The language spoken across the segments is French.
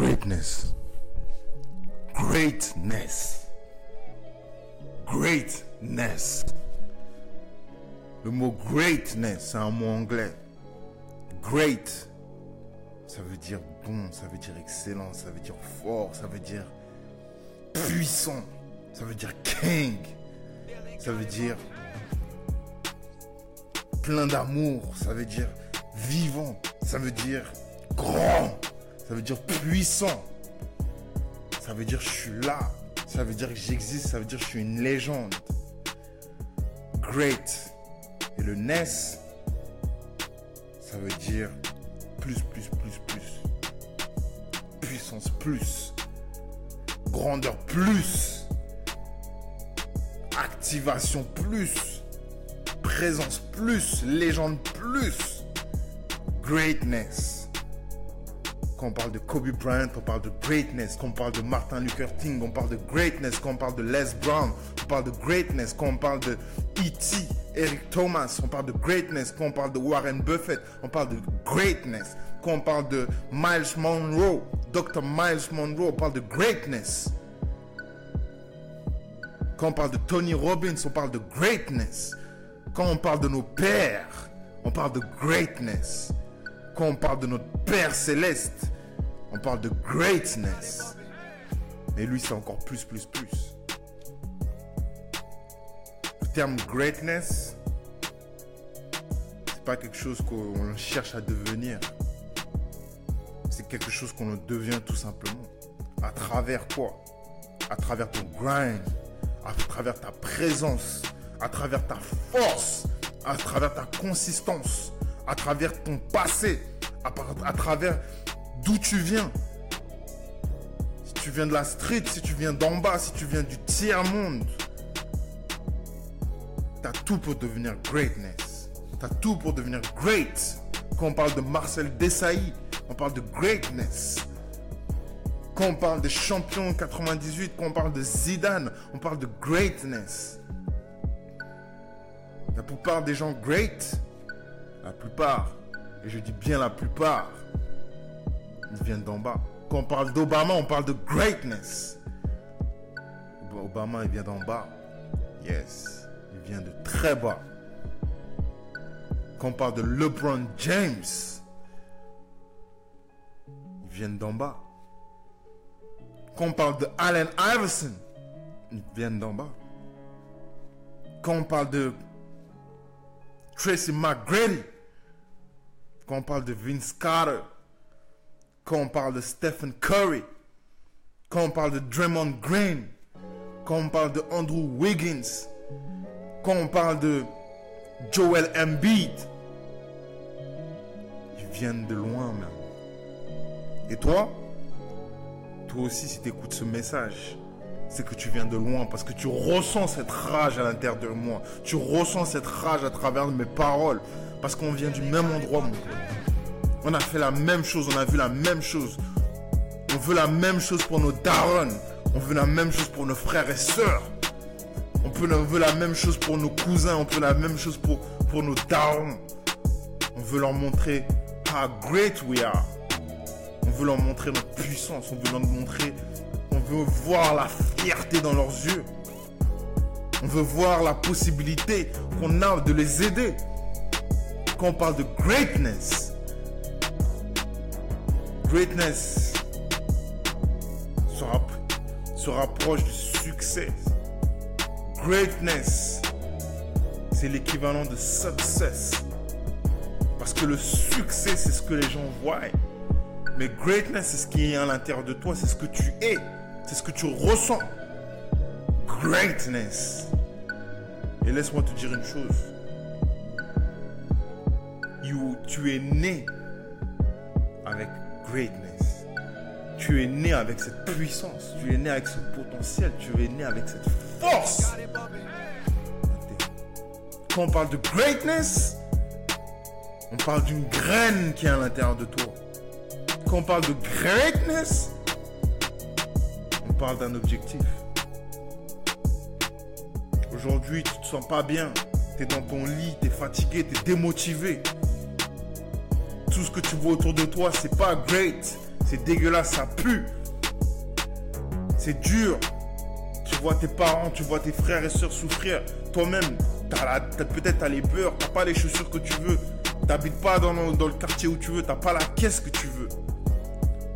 Greatness. Greatness. Greatness. Le mot greatness, c'est un mot anglais. Great, ça veut dire bon, ça veut dire excellent, ça veut dire fort, ça veut dire puissant, ça veut dire king, ça veut dire plein d'amour, ça veut dire vivant, ça veut dire grand, ça veut dire puissant, ça veut dire je suis là, ça veut dire que j'existe, ça veut dire je suis une légende. Great. Et le NES, ça veut dire plus, plus, plus, plus. Puissance plus. Grandeur plus. Activation plus. Présence plus. Légende plus. Greatness. Quand on parle de Kobe Bryant, on parle de greatness. Quand on parle de Martin Luther King, on parle de greatness. Quand on parle de Les Brown, on parle de greatness. Quand on parle de E.T., Eric Thomas, on parle de greatness. Quand on parle de Warren Buffett, on parle de greatness. Quand on parle de Miles Monroe, Dr. Miles Monroe, on parle de greatness. Quand on parle de Tony Robbins, on parle de greatness. Quand on parle de nos pères, on parle de greatness. Quand on parle de notre Père céleste, on parle de greatness. Mais lui, c'est encore plus, plus, plus. Le terme greatness, c'est pas quelque chose qu'on cherche à devenir. C'est quelque chose qu'on devient tout simplement. À travers quoi? À travers ton grind, à travers ta présence, à travers ta force, à travers ta consistance, à travers ton passé, à, travers d'où tu viens. Si tu viens de la street, si tu viens d'en bas, si tu viens du tiers-monde, t'as tout pour devenir greatness. T'as tout pour devenir great. Quand on parle de Marcel Desailly, on parle de greatness. Quand on parle des champions 98, quand on parle de Zidane, on parle de greatness. La plupart des gens great, la plupart, et je dis bien la plupart, ils viennent d'en bas. Quand on parle d'Obama, on parle de greatness. Obama, il vient d'en bas. Yes, il vient de très bas. Quand on parle de LeBron James, ils viennent d'en bas. Quand on parle de Allen Iverson, ils viennent d'en bas. Quand on parle de Tracy McGrady, quand on parle de Vince Carter, quand on parle de Stephen Curry, quand on parle de Draymond Green, quand on parle de Andrew Wiggins, quand on parle de Joel Embiid, ils viennent de loin même. Et toi, toi aussi si tu écoutes ce message, c'est que tu viens de loin parce que tu ressens cette rage à l'intérieur de moi. Tu ressens cette rage à travers mes paroles. Parce qu'on vient du même endroit, mon pote. On a fait la même chose, on a vu la même chose. On veut la même chose pour nos darons. On veut la même chose pour nos frères et sœurs. On, peut, veut la même chose pour nos cousins. On veut la même chose pour, pour nos darons. On veut leur montrer how great we are. On veut leur montrer notre puissance. On veut leur montrer. On veut voir la fierté dans leurs yeux. On veut voir la possibilité qu'on a de les aider quand on parle de greatness, greatness se, rapproche du succès. Greatness, c'est l'équivalent de success. Parce que le succès, c'est ce que les gens voient. Mais greatness, c'est ce qui est à l'intérieur de toi, c'est ce que tu es, c'est ce que tu ressens. Greatness. Et laisse-moi te dire une chose tu es né avec greatness. Tu es né avec cette puissance. Tu es né avec ce potentiel. Tu es né avec cette force. Quand on parle de greatness, on parle d'une graine qui est à l'intérieur de toi. Quand on parle de greatness, on parle d'un objectif. Aujourd'hui, tu te sens pas bien. Tu es dans ton lit, tu es fatigué, tu es démotivé tout ce que tu vois autour de toi, c'est pas great, C'est dégueulasse, ça pue. C'est dur. Tu vois tes parents, tu vois tes frères et sœurs souffrir. Toi-même, peut-être t'as les peurs, t'as pas les chaussures que tu veux. T'habites pas dans dans le quartier où tu veux, t'as pas la caisse que tu veux.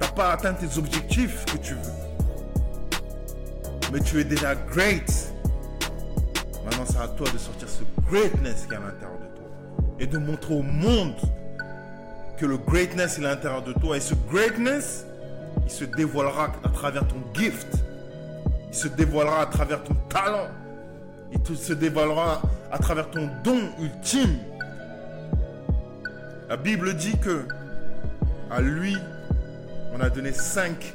T'as pas atteint tes objectifs que tu veux. Mais tu es déjà great. Maintenant, c'est à toi de sortir ce greatness qui est à l'intérieur de toi. Et de montrer au monde que le greatness est à l'intérieur de toi. Et ce greatness, il se dévoilera à travers ton gift. Il se dévoilera à travers ton talent. Il se dévoilera à travers ton don ultime. La Bible dit que à lui, on a donné cinq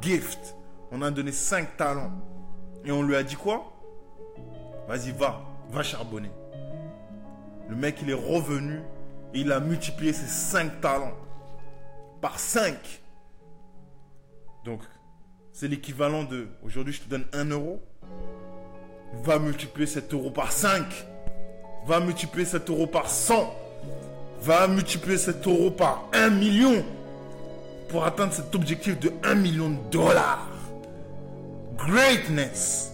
gifts. On a donné cinq talents. Et on lui a dit quoi? Vas-y, va, va charbonner. Le mec, il est revenu il a multiplié ses cinq talents par cinq. Donc, c'est l'équivalent de, aujourd'hui, je te donne un euro. Va multiplier cet euro par 5. Va multiplier cet euro par 100. Va multiplier cet euro par 1 million pour atteindre cet objectif de 1 million de dollars. Greatness.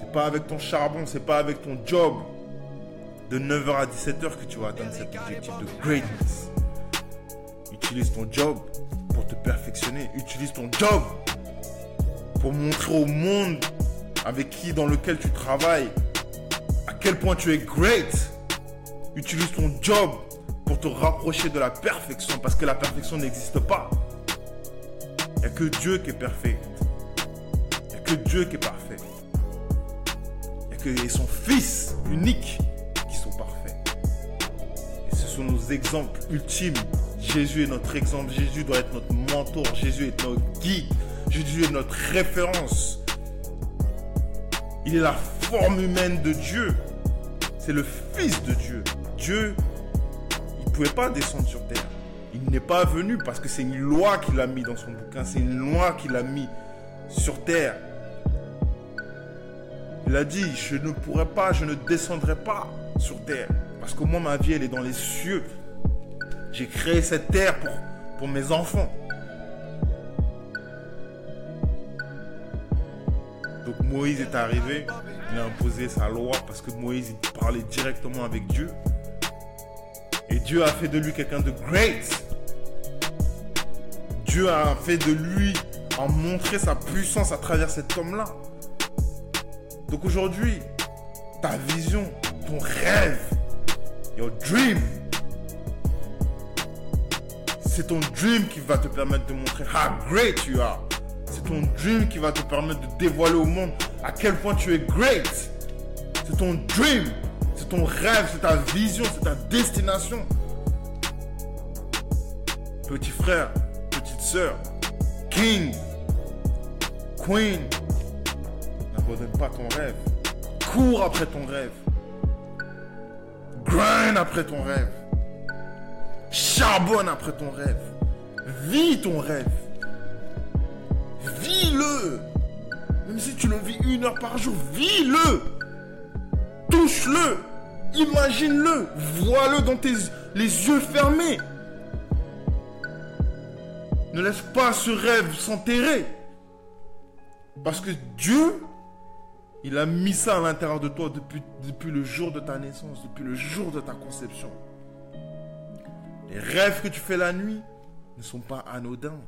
C'est pas avec ton charbon, c'est pas avec ton job de 9h à 17h que tu vas atteindre cet objectif de greatness. Utilise ton job pour te perfectionner. Utilise ton job pour montrer au monde avec qui, dans lequel tu travailles, à quel point tu es great. Utilise ton job pour te rapprocher de la perfection parce que la perfection n'existe pas. Il n'y a que Dieu qui est parfait. Il n'y a que Dieu qui est parfait. Il n'y a que son Fils unique sont nos exemples ultimes Jésus est notre exemple, Jésus doit être notre mentor, Jésus est notre guide, Jésus est notre référence. Il est la forme humaine de Dieu. C'est le Fils de Dieu. Dieu, il ne pouvait pas descendre sur terre. Il n'est pas venu parce que c'est une loi qu'il a mis dans son bouquin. C'est une loi qu'il a mis sur terre. Il a dit, je ne pourrai pas, je ne descendrai pas sur terre. Parce que moi, ma vie, elle est dans les cieux. J'ai créé cette terre pour, mes enfants. Donc Moïse est arrivé, il a imposé sa loi parce que Moïse parlait directement avec Dieu. Et Dieu a fait de lui quelqu'un de great. Dieu a fait de lui, a montré sa puissance à travers cet homme-là. Donc aujourd'hui, ta vision, ton rêve, your dream, c'est ton dream qui va te permettre de montrer how great tu are. C'est ton dream qui va te permettre de dévoiler au monde à quel point tu es great. C'est ton dream, c'est ton rêve, c'est ta vision, c'est ta destination. Petit frère, petite sœur, king, queen, n'abandonne pas ton rêve. Cours après ton rêve. Grind après ton rêve. Charbonne après ton rêve. Vis ton rêve. Vis-le. Même si tu le vis une heure par jour, vis-le. Touche-le. Imagine-le. Vois-le dans tes les yeux fermés. Ne laisse pas ce rêve s'enterrer. Parce que Dieu, il a mis ça à l'intérieur de toi depuis, depuis le jour de ta naissance, depuis le jour de ta conception. Les rêves que tu fais la nuit ne sont pas anodins.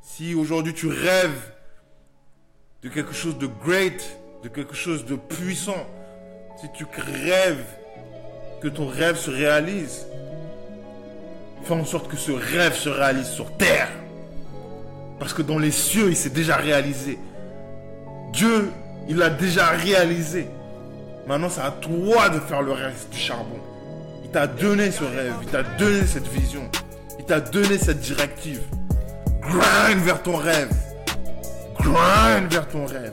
Si aujourd'hui tu rêves de quelque chose de great, de quelque chose de puissant, si tu rêves que ton rêve se réalise, fais en sorte que ce rêve se réalise sur terre. Parce que dans les cieux, il s'est déjà réalisé. Dieu, il l'a déjà réalisé. Maintenant, c'est à toi de faire le reste du charbon t'a donné ce rêve, il t'a donné cette vision, il t'a donné cette directive. Grind vers ton rêve. Grind vers ton rêve.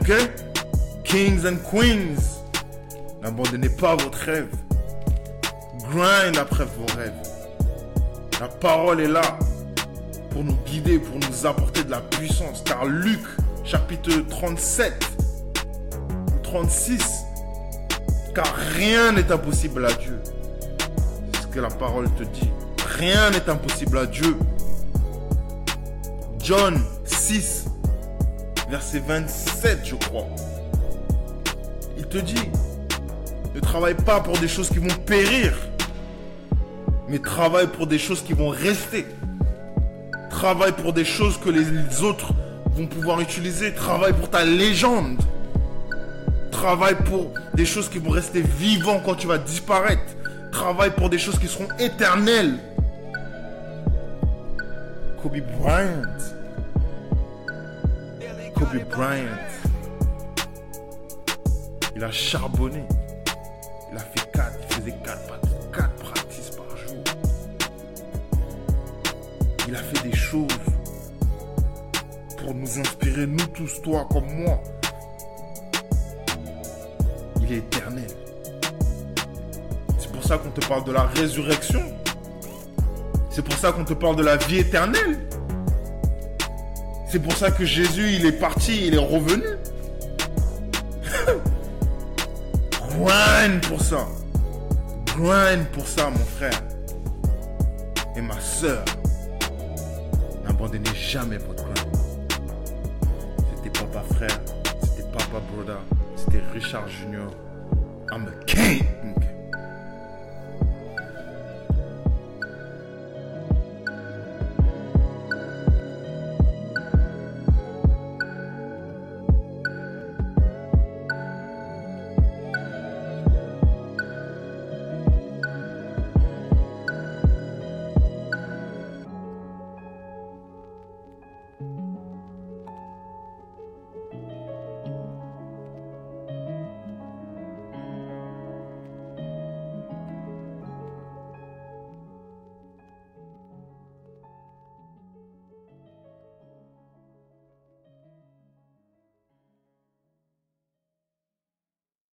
Ok? Kings and queens, n'abandonnez pas votre rêve. Grind après vos rêves. La parole est là pour nous guider, pour nous apporter de la puissance. Car Luc, chapitre 37 36, car rien n'est impossible à Dieu. que la parole te dit. Rien n'est impossible à Dieu. John 6, verset 27, je crois. Il te dit, ne travaille pas pour des choses qui vont périr, mais travaille pour des choses qui vont rester. Travaille pour des choses que les autres vont pouvoir utiliser. Travaille pour ta légende. Travaille pour des choses qui vont rester vivantes quand tu vas disparaître. Travaille pour des choses qui seront éternelles. Kobe Bryant. Kobe Bryant. Il a charbonné. Il a fait 4, il faisait 4, 4 Il a fait des choses pour nous inspirer, nous tous, toi comme moi. Il est éternel. C'est pour ça qu'on te parle de la résurrection. C'est pour ça qu'on te parle de la vie éternelle. C'est pour ça que Jésus, il est parti, il est revenu. Grind pour ça. Grind pour ça, mon frère. Et ma soeur. N'abandonnez jamais votre grind. C'était papa frère. C'était papa brother. C'était Richard Junior. I'm a king.